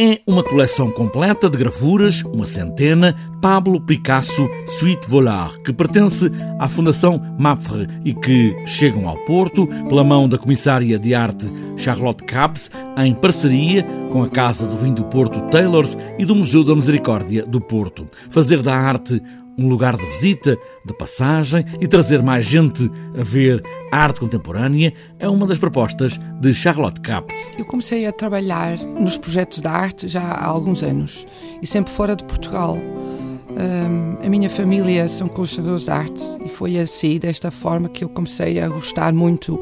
É uma coleção completa de gravuras, uma centena, Pablo Picasso Suite Volar, que pertence à Fundação MAPFRE e que chegam ao Porto pela mão da comissária de arte Charlotte Capes, em parceria com a Casa do Vinho do Porto Taylors e do Museu da Misericórdia do Porto. Fazer da arte um lugar de visita, de passagem e trazer mais gente a ver arte contemporânea é uma das propostas de Charlotte Capes. Eu comecei a trabalhar nos projetos de arte já há alguns anos e sempre fora de Portugal. Um, a minha família são colecionadores de arte e foi assim, desta forma, que eu comecei a gostar muito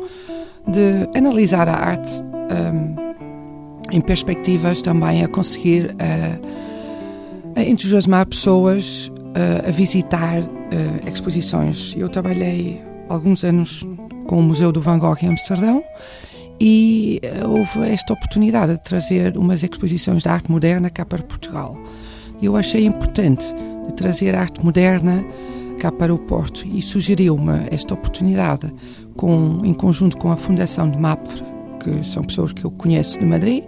de analisar a arte um, em perspectivas também a conseguir uh, a entusiasmar pessoas a visitar exposições. Eu trabalhei alguns anos com o Museu do Van Gogh em Amsterdão e houve esta oportunidade de trazer umas exposições de arte moderna cá para Portugal. Eu achei importante de trazer arte moderna cá para o Porto e sugeriu-me esta oportunidade com, em conjunto com a Fundação de MAPFRE, que são pessoas que eu conheço de Madrid,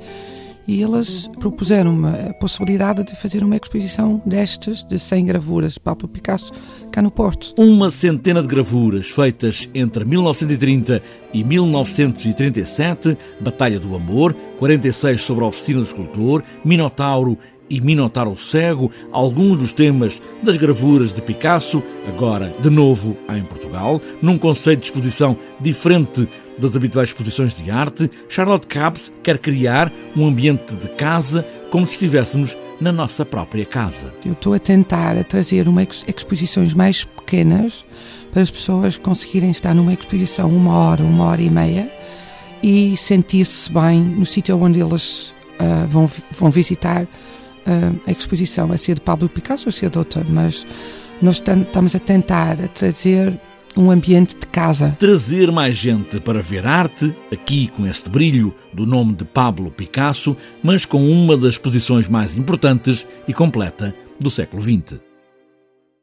e eles propuseram-me a possibilidade de fazer uma exposição destas, de 100 gravuras de Pablo Picasso, cá no Porto. Uma centena de gravuras feitas entre 1930 e 1937, Batalha do Amor, 46 sobre a Oficina do Escultor, Minotauro e Minotauro Cego, alguns dos temas das gravuras de Picasso, agora de novo em Portugal, num conceito de exposição diferente das habituais exposições de arte, Charlotte Capes quer criar um ambiente de casa como se estivéssemos na nossa própria casa. Eu estou a tentar a trazer uma exposições mais pequenas para as pessoas conseguirem estar numa exposição uma hora, uma hora e meia e sentir-se bem no sítio onde eles uh, vão, vão visitar a exposição a ser de Pablo Picasso ou ser de outra, mas nós estamos a tentar a trazer um ambiente de casa. Trazer mais gente para ver arte, aqui com este brilho do nome de Pablo Picasso, mas com uma das exposições mais importantes e completa do século XX.